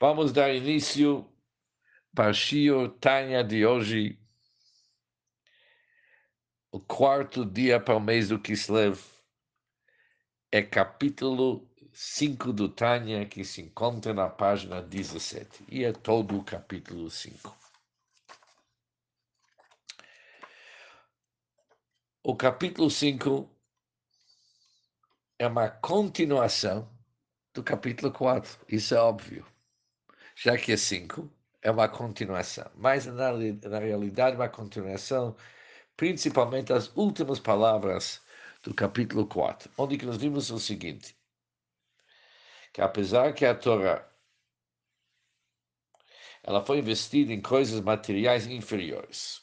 Vamos dar início para Shio Tanya de hoje, o quarto dia para o mês do Kislev. É capítulo 5 do Tanya que se encontra na página 17. E é todo o capítulo 5. O capítulo 5 é uma continuação do capítulo 4. Isso é óbvio. Já que é 5, é uma continuação. Mas, na, na realidade, uma continuação, principalmente as últimas palavras do capítulo 4, onde que nós vimos o seguinte, que apesar que a Torá ela foi investida em coisas materiais inferiores,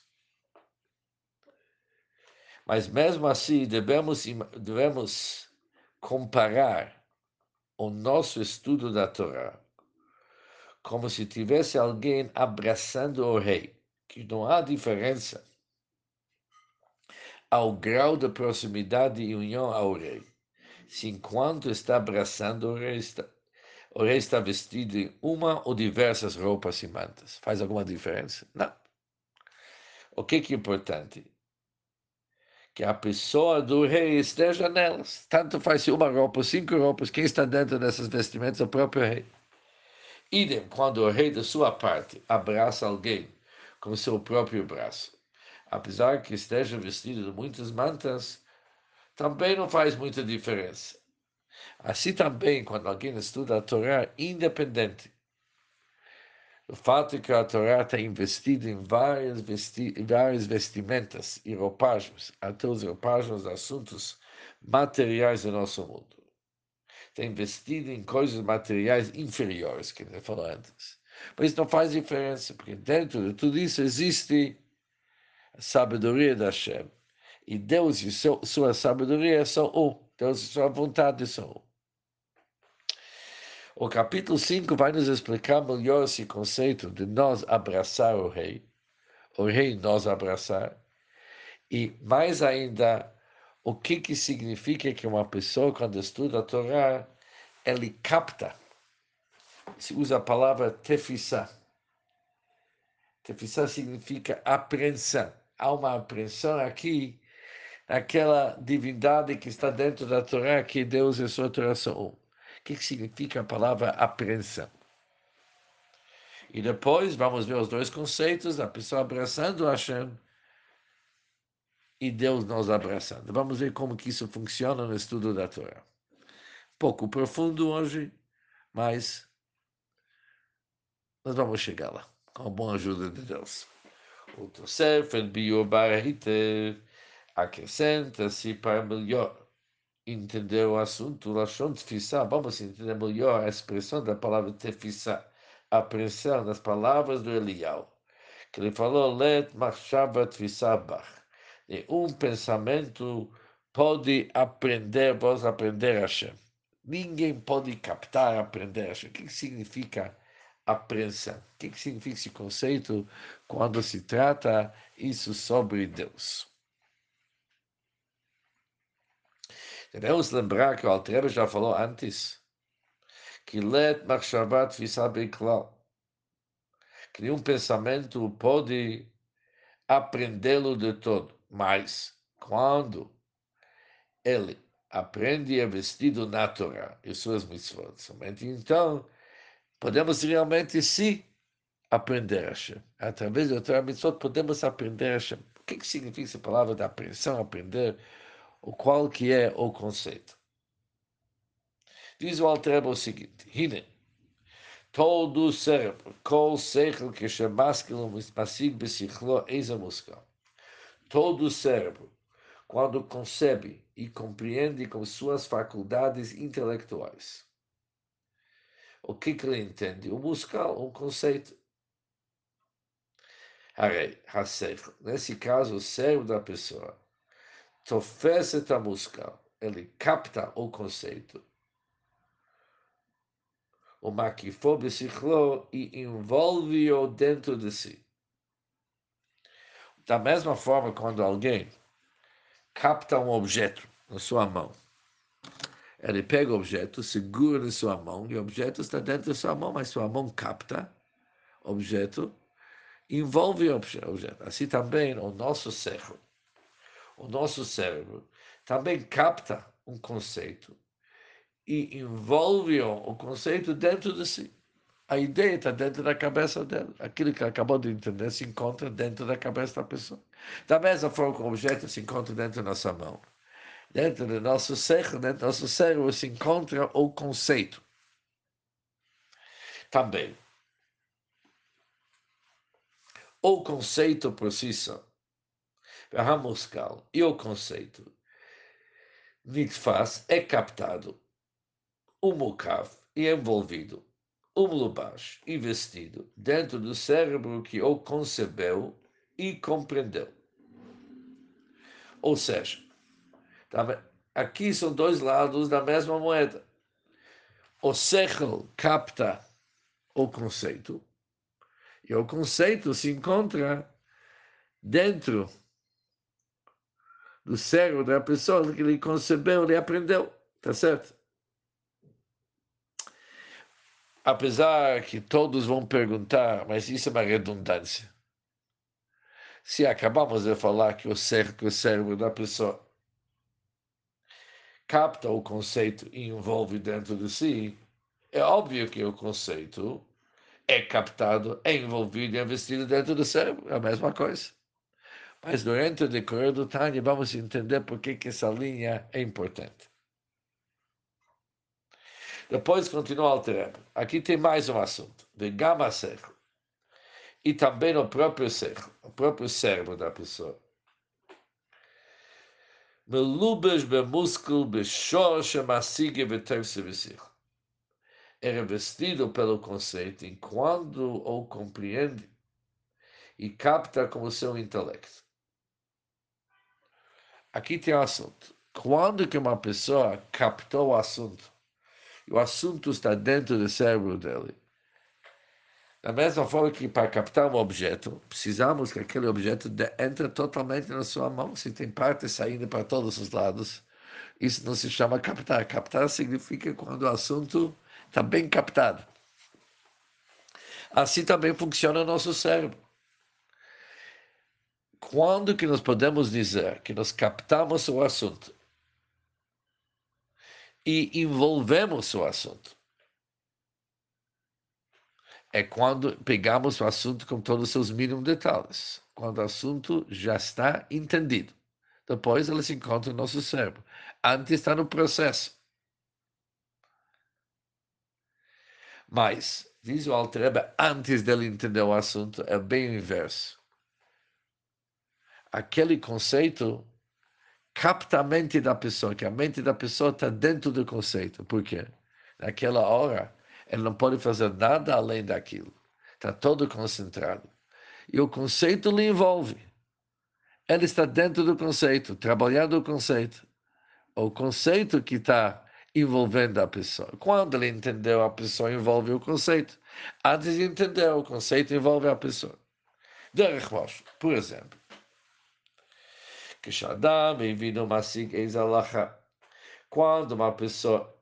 mas mesmo assim devemos, devemos comparar o nosso estudo da Torá como se tivesse alguém abraçando o rei, que não há diferença ao grau de proximidade e união ao rei. Se enquanto está abraçando o rei, está, o rei está vestido em uma ou diversas roupas e mantas. Faz alguma diferença? Não. O que, que é importante? Que a pessoa do rei esteja nelas. Tanto faz se uma roupa, cinco roupas, quem está dentro dessas vestimentas é o próprio rei. Idem quando o rei, de sua parte, abraça alguém com seu próprio braço. Apesar que esteja vestido de muitas mantas, também não faz muita diferença. Assim também, quando alguém estuda a Torá independente, o fato é que a Torá está investida em várias, vesti várias vestimentas e roupagens, até os roupagens de assuntos materiais do nosso mundo tem investido em coisas materiais inferiores, que ele falou antes. Mas não faz diferença, porque dentro de tudo isso existe a sabedoria da Hashem. E Deus e seu, sua sabedoria são um. Deus e sua vontade são um. O capítulo 5 vai nos explicar melhor esse conceito de nós abraçar o rei, o rei nós abraçar, e mais ainda o que, que significa que uma pessoa, quando estuda a Torá, ele capta. Se usa a palavra tefissá. Tefissá significa apreensão. Há uma apreensão aqui naquela divindade que está dentro da Torá, que Deus e sua Torá são um. O que, que significa a palavra apreensão? E depois vamos ver os dois conceitos, a pessoa abraçando Hashem e Deus nos abraçando. Vamos ver como que isso funciona no estudo da Torá. Pouco profundo hoje, mas nós vamos chegar lá, com a boa ajuda de Deus. O Tosef, el Biur Barahiter, acrescenta-se para melhor entender o assunto, Tfissá, vamos entender melhor a expressão da palavra Tefissá, a apreensão das palavras do Elial, que ele falou, Let Machshava Tfissá Bach um pensamento pode aprender, vos aprender Hashem. Ninguém pode captar, aprender Hashem. O que significa apreensão? O que significa esse conceito quando se trata isso sobre Deus? Devemos lembrar que o Altrebe já falou antes que let machshavat visabei klal que nenhum pensamento pode aprendê-lo de todo. Mas, quando ele aprende a vestido na Torá e suas mitzvot, somente então podemos realmente sim aprender a Hashem. Através da Torá mitzvot podemos aprender a Hashem. O que, que significa essa palavra da apreensão, aprender? O qual que é o conceito? Diz o Altreba o seguinte, Hine, todo o cérebro, kol seichel que shemaskelo mismasig besichlo eisa muskal todo o cérebro, quando concebe e compreende com suas faculdades intelectuais. O que, que ele entende? O musical, um conceito. Nesse caso, o cérebro da pessoa tofece a musical, ele capta o conceito. O maquifobe ciclo e envolve-o dentro de si. Da mesma forma, quando alguém capta um objeto na sua mão, Ele pega o objeto, segura em sua mão, e o objeto está dentro de sua mão, mas sua mão capta o objeto, envolve o objeto. Assim também o nosso cérebro. O nosso cérebro também capta um conceito e envolve o conceito dentro de si. A ideia está dentro da cabeça dele. Aquilo que acabou de entender se encontra dentro da cabeça da pessoa. Da mesma forma que o objeto se encontra dentro da nossa mão dentro do nosso cérebro, dentro do nosso cérebro se encontra o conceito. Também. O conceito por si só. E o conceito nitfaz é captado, o mukav e envolvido, o mlubash e vestido dentro do cérebro que o concebeu e compreendeu. Ou seja, Aqui são dois lados da mesma moeda. O sechel capta o conceito e o conceito se encontra dentro do cérebro da pessoa que ele concebeu, ele aprendeu, tá certo? Apesar que todos vão perguntar, mas isso é uma redundância. Se acabamos de falar que o cérebro, o cérebro da pessoa capta o conceito e envolve dentro de si, é óbvio que o conceito é captado, é envolvido e investido dentro do cérebro, é a mesma coisa. Mas durante o decorrer do Tânia, vamos entender por que, que essa linha é importante. Depois continua alterando. Aqui tem mais um assunto. Vengama seco. E também no próprio seco, o próprio cérebro da pessoa. Melubes massigue, É revestido pelo conceito enquanto o compreende e capta como seu intelecto. Aqui tem o um assunto. Quando que uma pessoa captou o assunto o assunto está dentro do cérebro dele, da mesma forma que para captar um objeto, precisamos que aquele objeto entre totalmente na sua mão. Se tem partes saindo para todos os lados, isso não se chama captar. Captar significa quando o assunto está bem captado. Assim também funciona o nosso cérebro. Quando que nós podemos dizer que nós captamos o assunto e envolvemos o assunto? é quando pegamos o assunto com todos os seus mínimos detalhes, quando o assunto já está entendido. Depois ele se encontra no nosso cérebro. Antes está no processo. Mas, diz o Altrebe, antes dele entender o assunto, é bem o inverso. Aquele conceito capta a mente da pessoa, que a mente da pessoa está dentro do conceito. Por quê? Naquela hora, ele não pode fazer nada além daquilo. Está todo concentrado. E o conceito lhe envolve. Ele está dentro do conceito, trabalhando o conceito. O conceito que está envolvendo a pessoa. Quando ele entendeu, a pessoa envolve o conceito. Antes de entender, o conceito envolve a pessoa. Derech por exemplo. Quando uma pessoa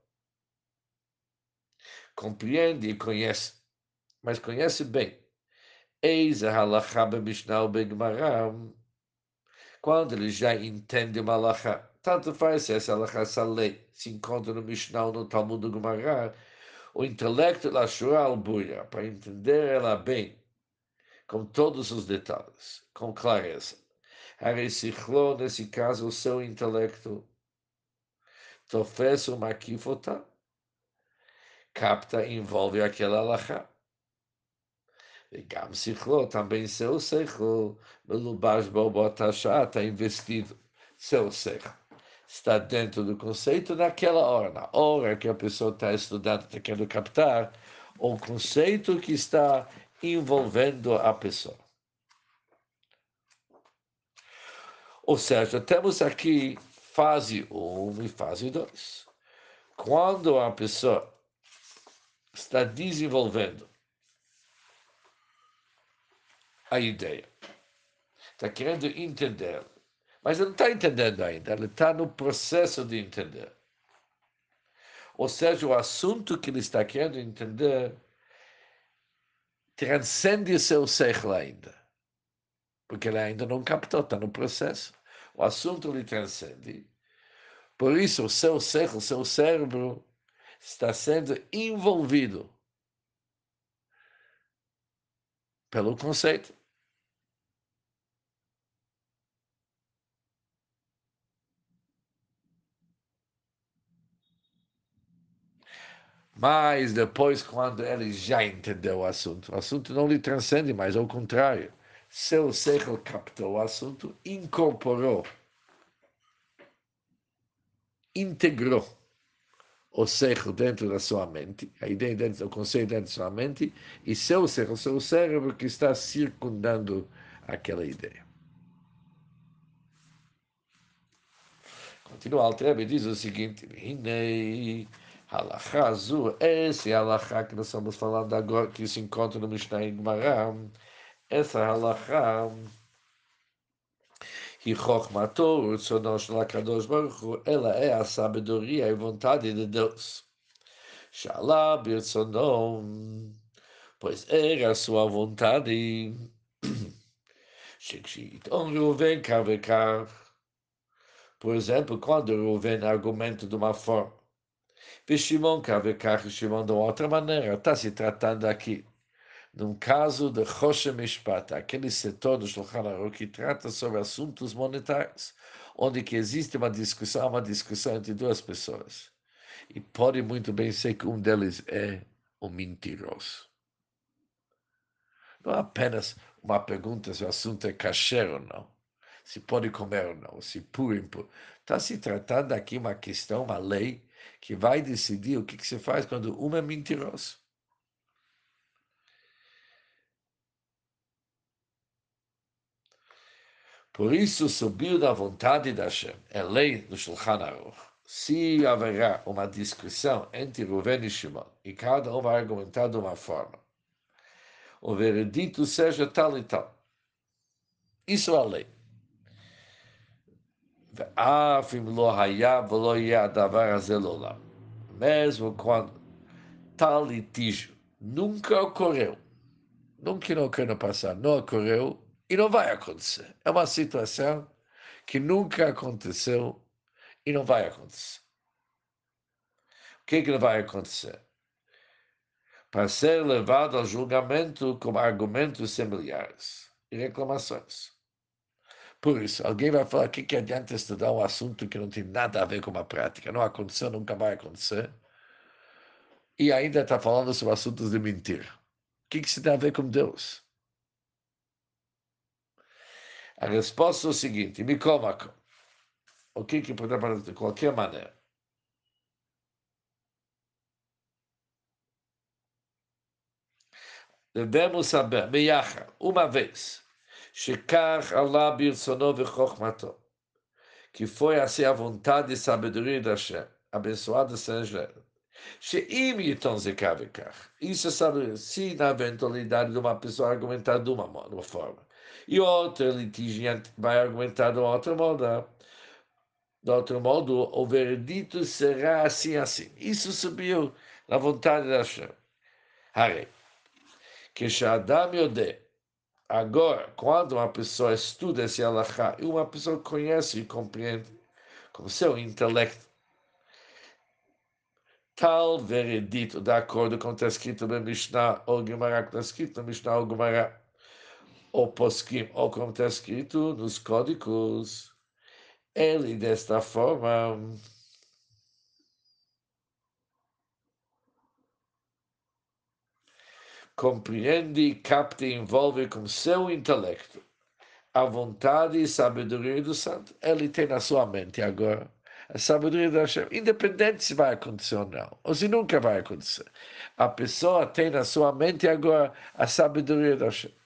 compreende e conhece, mas conhece bem. Eis a halakha b'mishnah b'gmará, quando ele já entende uma halakha, tanto faz se essa halakha, essa se encontra no Mishnah ou no Talmud do Gemara, o intelecto da Shura al para entender ela bem, com todos os detalhes, com clareza. Harisichlo, nesse caso, o seu intelecto, tofes o makifota, capta envolve aquela alahá. Gam sichlo, também seu sechlo, melubash bobotashá, está investido, seu sechlo. Está dentro do conceito naquela hora, na hora que a pessoa está estudando, está querendo captar o conceito que está envolvendo a pessoa. Ou seja, temos aqui fase 1 um e fase 2. Quando a pessoa está desenvolvendo a ideia. Está querendo entender. Mas não está entendendo ainda, ele está no processo de entender. Ou seja, o assunto que ele está querendo entender transcende seu século ainda. Porque ele ainda não captou, está no processo. O assunto lhe transcende. Por isso, o seu século, o seu cérebro, está sendo envolvido pelo conceito. Mas depois, quando ele já entendeu o assunto, o assunto não lhe transcende, mas ao contrário, seu século captou o assunto, incorporou, integrou o século dentro da sua mente, a ideia dentro, o conceito dentro da sua mente, e seu século, seu cérebro que está circundando aquela ideia. Continua Altrebe diz o seguinte: Halakha azul, esse halakha que nós estamos falando agora, que se encontra no Mishnah em Gemara, essa halakha e Chochmato, o Tzono Shel HaKadosh Baruch ela é a sabedoria e vontade de Deus. Shalá Birtzonom, pois era a sua vontade. Shekshit, on Reuven Kavekar. Por exemplo, quando Reuven argumenta de uma forma, Shimon Kavekar, Shimon de outra maneira, está se tratando aqui num caso de Rosh Mishpat, aquele setor do Shulchan Aruch que trata sobre assuntos monetários, onde que existe uma discussão, uma discussão entre duas pessoas. E pode muito bem ser que um deles é um mentiroso. Não é apenas uma pergunta se o assunto é kasher ou não, se pode comer ou não, se puro ou impuro. Está se tratando aqui uma questão, uma lei, que vai decidir o que, que se faz quando um é mentiroso. Por isso subiu da vontade da Hashem, é lei do Shulchan Aruch. Se haverá uma discussão entre Ruven e Shimon, e cada um vai argumentar de uma forma, o veredito seja tal e tal. Isso é a lei. Mesmo quando tal litígio nunca ocorreu, nunca não ocorreu no passado, não ocorreu, e não vai acontecer. É uma situação que nunca aconteceu e não vai acontecer. O que, é que não vai acontecer? Para ser levado ao julgamento com argumentos similares e reclamações. Por isso, alguém vai falar: que, que adianta estudar um assunto que não tem nada a ver com a prática? Não aconteceu, nunca vai acontecer. E ainda está falando sobre assuntos de mentira. O que, que isso tem a ver com Deus? A resposta é o seguinte: me. O que que pode fazer de qualquer maneira? Devemos saber, meiacha, uma vez, Allah que foi assim a vontade e sabedoria da Hashem, abençoado seja yiton zekavekach. Isso é se na eventualidade de uma pessoa argumentar de uma forma, e outro litigiante vai argumentar de outro modo. De outro modo, o veredito será assim, assim. Isso subiu na vontade da Hashem. Harei. Que Shadam Yodeh. Agora, quando uma pessoa estuda esse alahá, e uma pessoa conhece e compreende com seu intelecto, tal veredito, de acordo com o que está escrito no Mishnah ou Gemara, que está escrito no Mishnah ou Gemara, ou poskim, ou como está escrito nos códigos, ele desta forma compreende, capta e envolve com seu intelecto a vontade e sabedoria do santo. Ele tem na sua mente agora a sabedoria da Hashem, independente se vai acontecer ou não, ou se nunca vai acontecer. A pessoa tem na sua mente agora a sabedoria da Hashem.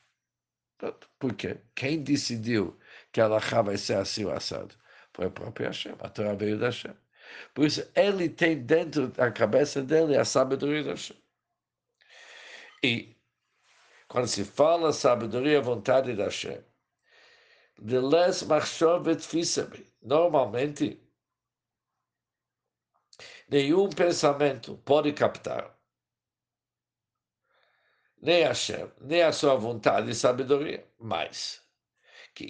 Porque quem decidiu que a Lacha vai ser assim o assado? Foi o próprio Hashem, a Torá veio da Hashem. Por isso, ele tem dentro da cabeça dele a sabedoria da Hashem. E quando se fala sabedoria, vontade da Hashem, de les machshov et normalmente, Nenhum pensamento pode captar nem Hashem, nem a sua vontade e sabedoria, mas que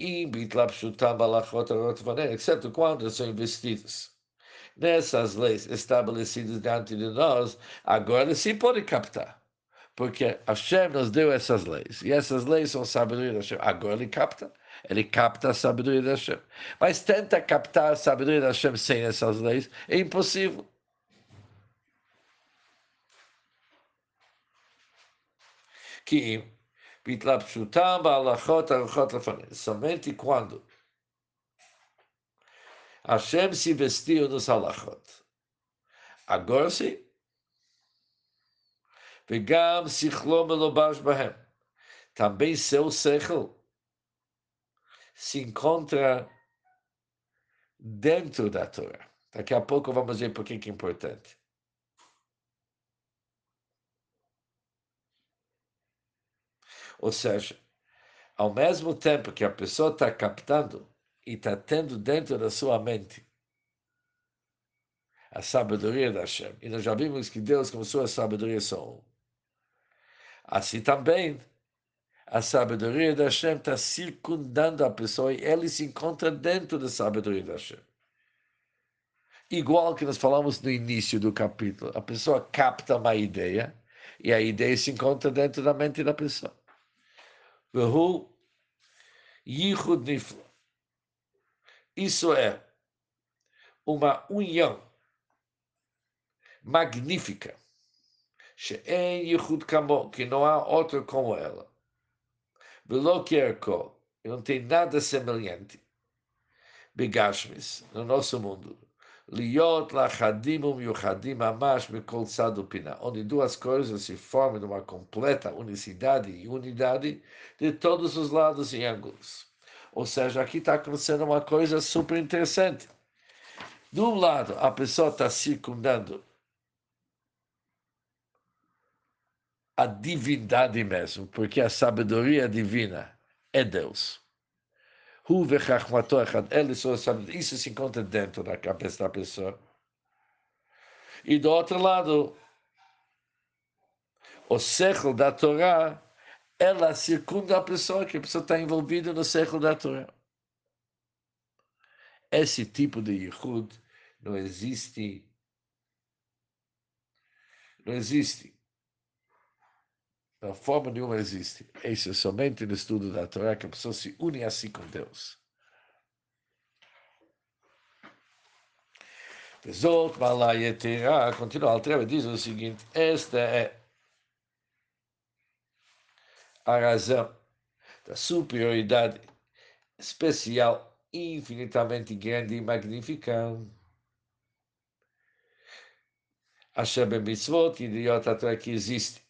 exceto quando são investidos nessas leis estabelecidas diante de nós, agora sim pode captar. Porque Hashem nos deu essas leis, e essas leis são sabedoria de Hashem. Agora ele capta, ele capta a sabedoria de Hashem. Mas tenta captar a sabedoria de Hashem sem essas leis, é impossível. כי בהתלבשותם בהלכות ארוכות לפנינו. Somente quando Hashem se vestiu nos halachot. Agora sim. וגם שכלו מלובש בהם. Também seu sechel se encontra dentro da Torá. Daqui a pouco vamos ver por que é importante. Ou seja, ao mesmo tempo que a pessoa está captando e está tendo dentro da sua mente a sabedoria da Hashem, e nós já vimos que Deus, com sua sabedoria, são um. Assim também, a sabedoria da Hashem está circundando a pessoa e ele se encontra dentro da sabedoria da Hashem. Igual que nós falamos no início do capítulo, a pessoa capta uma ideia e a ideia se encontra dentro da mente da pessoa. Peru Yichud Nifla. Isso é uma união magnífica. She'en Yichud Kamo, que não há outro como ela. Velo Kierko, não tem nada semelhante. Begashmis, no nosso mundo. Liot lachadim umiuchadim mamash mikol tzad onde duas coisas se formam numa completa unicidade e unidade de todos os lados e ângulos. Ou seja, aqui está acontecendo uma coisa super interessante. De um lado, a pessoa está circundando a divindade mesmo, porque a sabedoria divina é Deus. Isso se encontra dentro da cabeça da pessoa. E do outro lado, o século da Torá, ela circunda a pessoa, que a pessoa está envolvida no século da Torá. Esse tipo de Yehud não existe. Não existe. De forma nenhuma existe. Isso é somente no estudo da Torá que a pessoa se une assim com Deus. Zot Malayetera, continua, Altreva diz o seguinte: esta é a razão da superioridade especial, infinitamente grande e magnífica. Hashem mitzvot, idiota que existe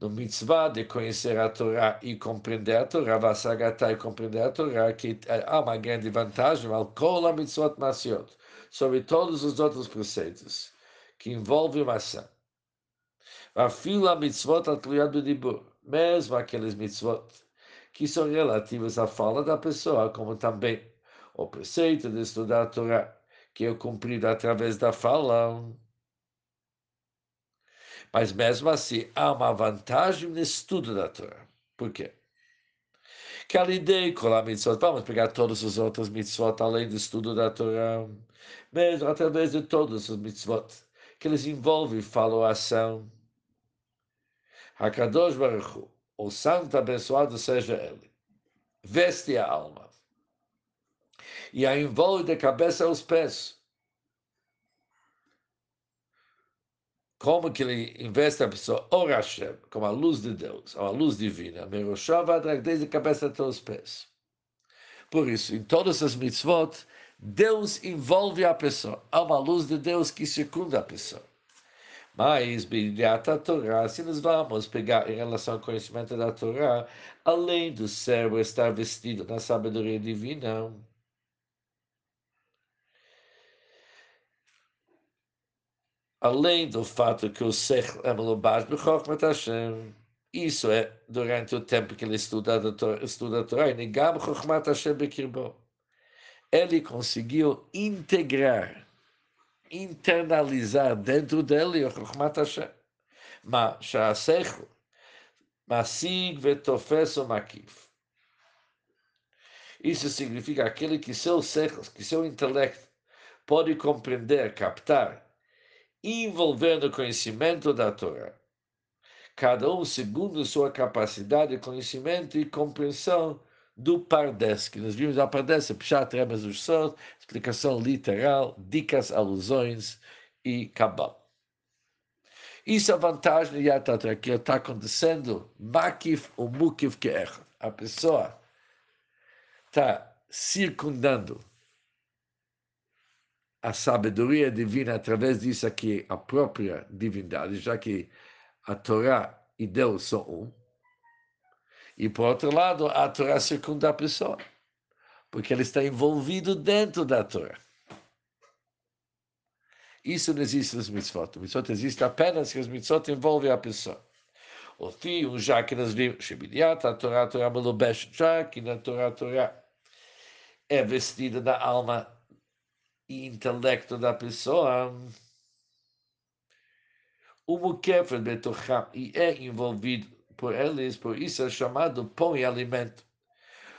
no mitzvah de conhecer a Torá e compreender a Torá, Vasagatá e compreender a Torá, que há uma grande vantagem, al kol mitzvot masiot, sobre todos os outros preceitos que envolvem uma ação. A fila mitzvot atluyad dibur, mesmo aqueles mitzvot que são relativos à fala da pessoa, como também o preceito de estudar a Torá, que é cumprido através da fala, mas mesmo assim, há uma vantagem no estudo da Torá. Por quê? Que a ideia com a mitzvot, vamos pegar todos os outros mitzvot além do estudo da Torá, mesmo através de todos os mitzvot, que eles envolvem fala ou ação. Hakadosh Baruch Hu, o santo abençoado seja ele, veste a alma e a envolve de cabeça aos pés como que ele investe a pessoa, o Hashem, como a luz de Deus, a luz divina, Meroshava, desde a cabeça até os pés. Por isso, em todas as mitzvot, Deus envolve a pessoa. Há uma luz de Deus que circunda a pessoa. Mas, a Torá, se nós vamos pegar em relação ao conhecimento da Torá, além do cérebro estar vestido na sabedoria divina, além do fato que o Sech é melubado do Chokhmat Hashem, isso é durante o tempo que ele estuda, estuda a Torá, e Nigam Chokhmat Hashem Bekirbo. Ele conseguiu integrar, internalizar dentro dele o Chokhmat Hashem. Mas Shasech, Masig Vetofes o Makif. Isso significa aquele que seu, sech, que seu intelecto pode compreender, captar envolver no conhecimento da Torá. Cada um segundo sua capacidade de conhecimento e compreensão do Pardes, que nós vimos a Pardes, Pshat, dos Sot, explicação literal, dicas, alusões e cabal. Isso é a vantagem de Yatatra, que está acontecendo, Makif ou Mukif Ke'ech. A pessoa está circundando a sabedoria divina através disso aqui, a própria divindade, já que a Torá e Deus são um. E, por outro lado, a Torá circunda a pessoa, porque ele está envolvido dentro da Torá. Isso não existe nos mitzvot. O mitzvot existe apenas que os mitzvot envolvem a pessoa. O fio, já que nós vimos, a Torá, a Torá já que na Torá, a Torá é vestida da alma e intelecto da pessoa. O Mukefer Betocham, e é envolvido por eles, por isso é chamado pão e alimento.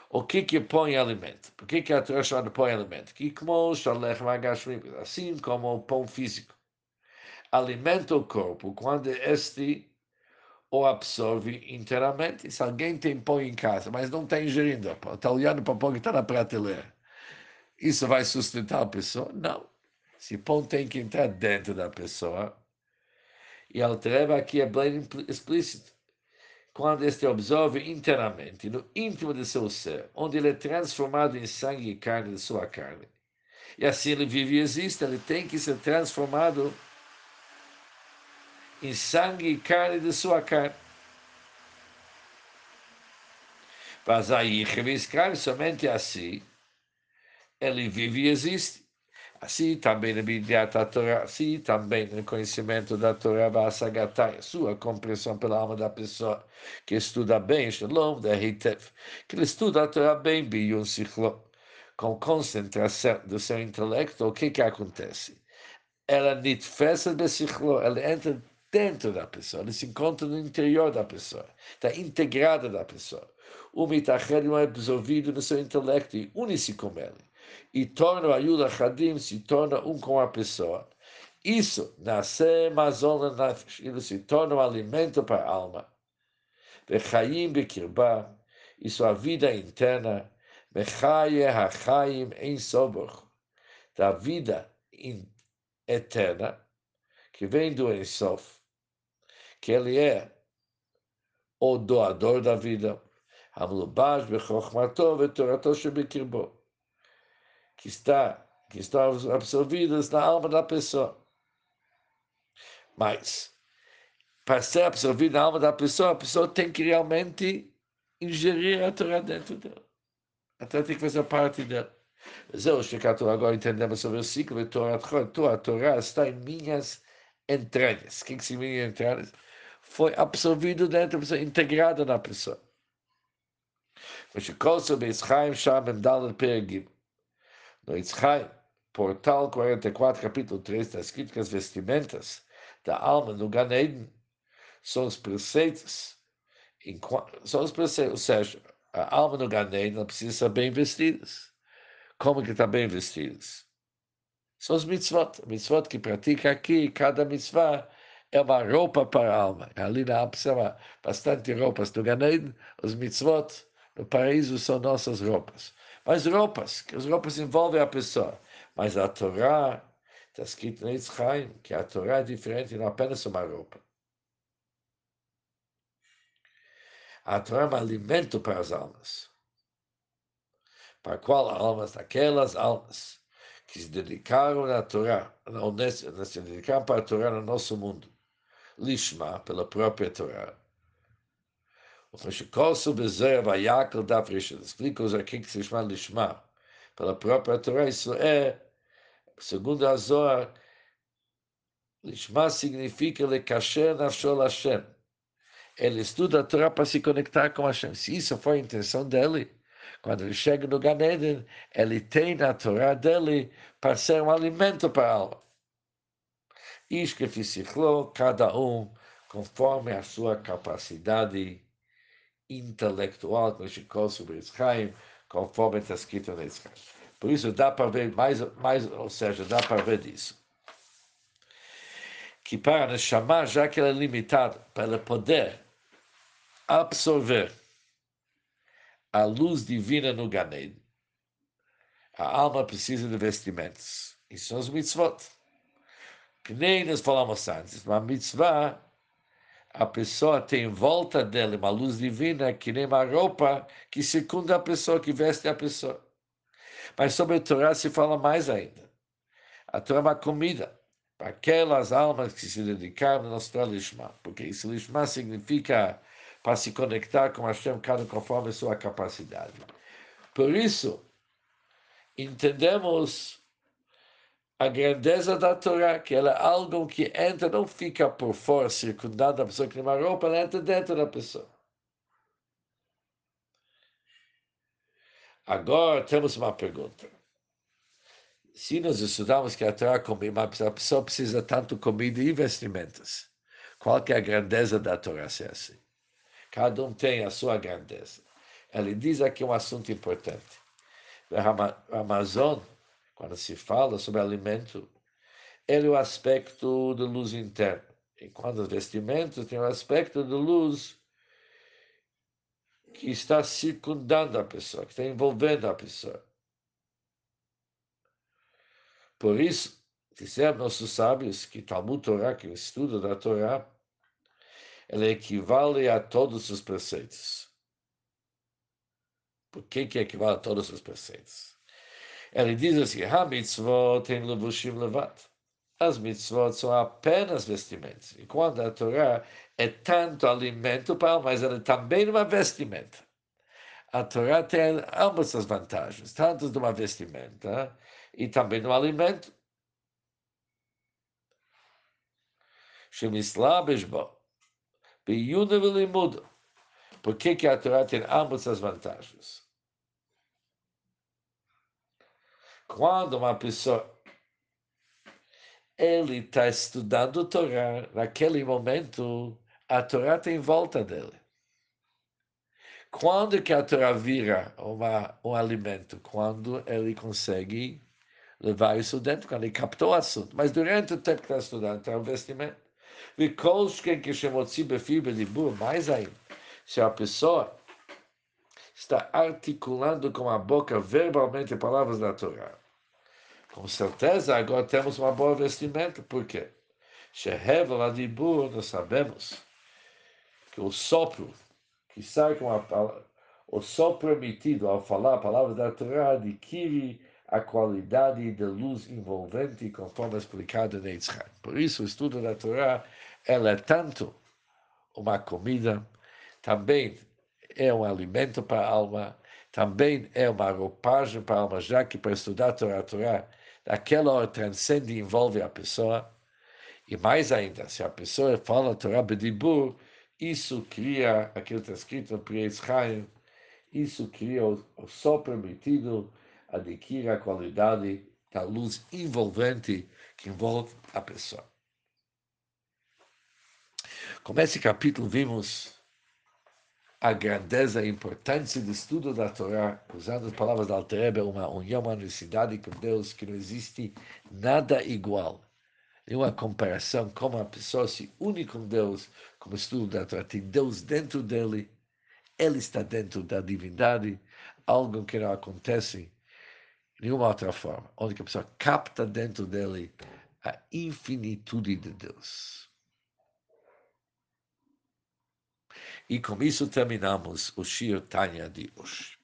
O que que pão e alimento? Por que que a Torá e alimento? Que como shalech magashmim, assim como o pão físico. Alimenta o corpo quando este o absorve inteiramente. Se alguém tem pão em casa, mas não está ingerindo, está olhando para o pão que está na prateleira, isso vai sustentar a pessoa? Não. Se pão tem que entrar dentro da pessoa, e a Altreva aqui é bem explícito quando este absorve inteiramente, no íntimo de seu ser, onde ele é transformado em sangue e carne de sua carne. E assim ele vive e existe, ele tem que ser transformado em sangue e carne de sua carne. Mas aí, somente assim, ele vive e existe. Assim também na Bidiat a Torá, assim também no conhecimento da Torá, a sua compreensão pela alma da pessoa que estuda bem, Shalom, da Heitev, que ele estuda a Torá bem, Biyun Sichlo, com concentração do seu intelecto, o que que acontece? Ela nitfesa de Sichlo, ela entra dentro da pessoa, ela se encontra no interior da pessoa, está integrada da pessoa. O mitachel é absorvido no seu intelecto e une-se com ele e torna o Ayud Hadim, se torna um com a pessoa. Isso, nasce mazon nafesh, ele se torna um alimento para a alma. Vechayim bekirba, e sua vida interna, Mechaye hachayim em soboch, da vida eterna, que vem do Ensof, que ele é o doador da vida, Hamlubash bechokhmato vetorato shebekirbo que está que estão absorvidas na alma da pessoa. Mas, para ser absorvida na alma da pessoa, a pessoa tem que realmente ingerir a Torá dentro dela. A Torá tem que fazer parte dela. Zeu, Shekato, agora entendemos sobre o ciclo de Torá. A Torá está em minhas entranhas. O que, que significa entranhas? Foi absorvido dentro da pessoa, integrado na pessoa. Mas, Shekosov, Eschaim, Sham, Emdal, Pergim. No Itzchai, portal 44, capítulo 3, está escrito que as vestimentas da alma no Gan Eden são os preceitos, são os preceitos, ou seja, a alma no Gan Eden precisa estar bem vestida. Como que está bem vestida? São os mitzvot, mitzvot que pratica aqui, cada mitzvah é uma roupa para a alma. Ali na alma precisa bastante roupas. No Gan Eden, os mitzvot no paraíso são nossas roupas. Mas roupas, que as roupas envolvem a pessoa. Mas a Torá, está escrito no Yitzchaim, que a Torá é diferente, não apenas uma roupa. A Torá é um alimento para as almas. Para qual almas? Aquelas almas que se dedicaram à Torá, não se dedicaram para a Torá no nosso mundo. Lishma, pela própria Torá Pela própria Torá, isso é, segundo a Zohar, Lishma significa lekasher nafshol Hashem. Ele estuda a Torá para se conectar com Hashem. Se isso foi a intenção dele, quando ele chega no Gan Eden, ele tem na Torá dele para ser um alimento para a alma. Ishkefisichlo, cada um conforme a sua capacidade intelectual, como Shikol sobre Israel, conforme está escrito na Israel. Por isso dá para ver mais, mais, ou seja, dá para ver isso. Que para chamar, já que ela é limitada, para poder absorver a luz divina no Ganed, a alma precisa de vestimentos. Isso são os mitzvot. Que nem nós falamos antes, uma mitzvah, a pessoa tem em volta dela uma luz divina que nem uma roupa que circunda a pessoa, que veste a pessoa. Mas sobre a Torá se fala mais ainda. A Torá é uma comida para aquelas almas que se dedicaram no nosso Lishma, porque esse Lishma significa para se conectar com Hashem, cada conforme a sua capacidade. Por isso, entendemos a grandeza da Torá, que ela é algo que entra, não fica por fora, circundada a pessoa que tem uma roupa, ela entra dentro da pessoa. Agora temos uma pergunta. Se nós estudamos que a Torá a pessoa precisa tanto comida e vestimentas, qual que é a grandeza da Torá se é assim? Cada um tem a sua grandeza. Ele diz aqui um assunto importante. O Amazon, quando se fala sobre alimento, ele é o aspecto de luz interna. Enquanto os vestimentos têm o aspecto de luz que está circundando a pessoa, que está envolvendo a pessoa. Por isso, disseram nossos sábios que Talmud Torá, que é o estudo da Torá, ele equivale a todos os preceitos. Por que, que equivale a todos os preceitos? Ele diz assim: Ha mitzvot em levushim levat. As mitzvot são apenas vestimentos. E quando a Torá é tanto alimento para alma, mas ela é também uma vestimenta. A Torá tem ambas as vantagens, tanto de uma vestimenta e também de um alimento. Shemislabesh bo. Biyuna. Por que, que a Torá tem ambas as vantagens? Quando uma pessoa ele está estudando a Torá, naquele momento a Torá tá em volta dele. Quando que a Torá vira uma, um alimento? Quando ele consegue levar isso dentro, quando ele captou o assunto. Mas durante o tempo que está estudando, está um vestimento. Vikol shken kishemotzi de bedibu, mais ainda. Se a pessoa está articulando com a boca verbalmente palavras da Torá. Com certeza, agora temos uma boa vestimenta. Por quê? Shehevel adibur, nós sabemos que o sopro que sai com a palavra, o sopro emitido ao falar a palavra da Torá adquire a qualidade de luz envolvente, conforme explicado em Yitzhak. Por isso, o estudo da Torá ela é tanto uma comida, também é um alimento para a alma, também é uma roupagem para a alma, já que para estudar a Torá, a Torá, daquela hora transcende e envolve a pessoa. E mais ainda, se a pessoa fala a Torá Bedibur, isso cria, aquilo está escrito no Priez Chaim, isso cria o, o só permitido, adquire a qualidade da luz envolvente que envolve a pessoa. Com esse capítulo vimos a grandeza a importância do estudo da Torá, usando as palavras da Alterebe, uma união, uma unicidade com Deus que não existe nada igual. Nenhuma comparação como a pessoa se une com Deus, como estudo da Torá, tem Deus dentro dele, ele está dentro da divindade, algo que não acontece de nenhuma outra forma, onde a pessoa capta dentro dele a infinitude de Deus. E com isso terminamos o Shir Tanya de hoje.